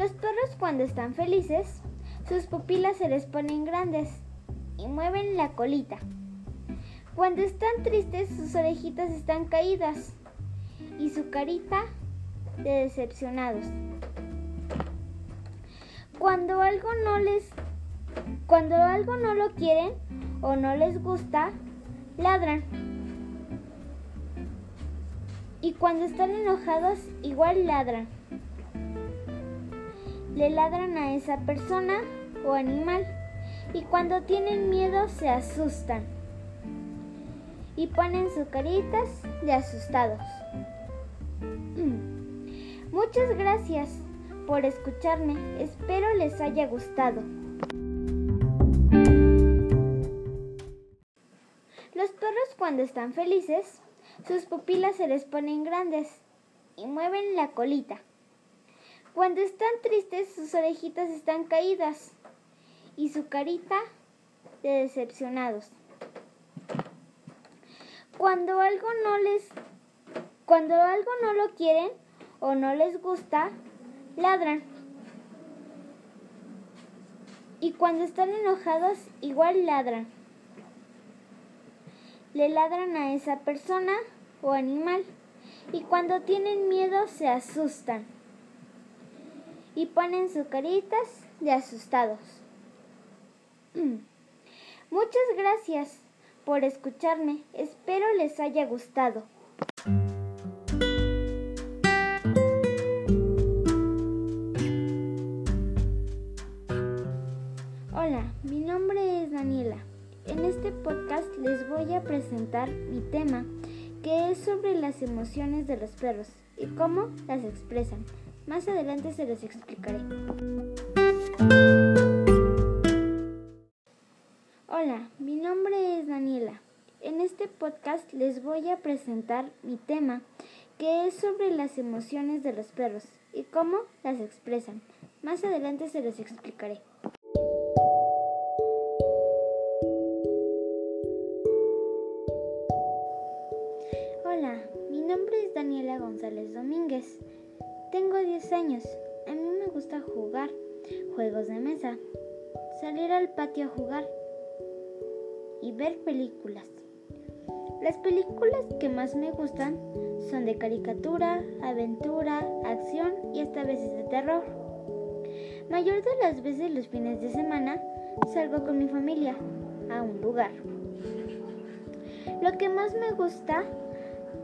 Los perros cuando están felices, sus pupilas se les ponen grandes y mueven la colita. Cuando están tristes, sus orejitas están caídas y su carita de decepcionados. Cuando algo no les cuando algo no lo quieren o no les gusta, ladran. Y cuando están enojados, igual ladran. Le ladran a esa persona o animal. Y cuando tienen miedo, se asustan. Y ponen sus caritas de asustados. Muchas gracias por escucharme. Espero les haya gustado. Los perros cuando están felices, sus pupilas se les ponen grandes y mueven la colita. Cuando están tristes, sus orejitas están caídas y su carita de decepcionados. Cuando algo no les cuando algo no lo quieren o no les gusta, ladran. Y cuando están enojados, igual ladran le ladran a esa persona o animal y cuando tienen miedo se asustan y ponen sus caritas de asustados. Muchas gracias por escucharme, espero les haya gustado. Hola, mi nombre es Daniela. En este podcast les voy a presentar mi tema, que es sobre las emociones de los perros y cómo las expresan. Más adelante se los explicaré. Hola, mi nombre es Daniela. En este podcast les voy a presentar mi tema, que es sobre las emociones de los perros y cómo las expresan. Más adelante se los explicaré. Hola, mi nombre es Daniela González Domínguez. Tengo 10 años. A mí me gusta jugar juegos de mesa, salir al patio a jugar y ver películas. Las películas que más me gustan son de caricatura, aventura, acción y hasta veces de terror. Mayor de las veces los fines de semana salgo con mi familia a un lugar. Lo que más me gusta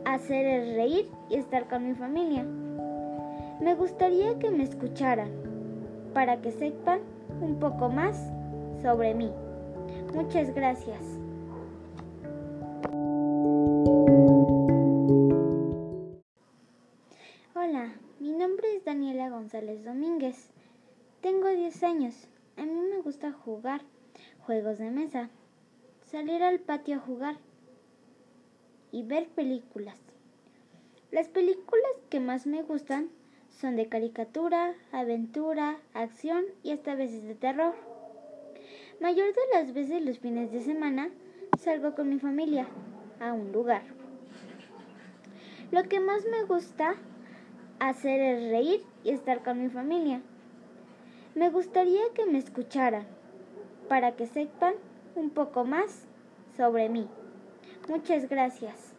hacer es reír y estar con mi familia. Me gustaría que me escucharan para que sepan un poco más sobre mí. Muchas gracias. Hola, mi nombre es Daniela González Domínguez. Tengo 10 años. A mí me gusta jugar juegos de mesa, salir al patio a jugar y ver películas. Las películas que más me gustan son de caricatura, aventura, acción y hasta veces de terror. Mayor de las veces los fines de semana salgo con mi familia a un lugar. Lo que más me gusta hacer es reír y estar con mi familia. Me gustaría que me escucharan para que sepan un poco más sobre mí. Muchas gracias.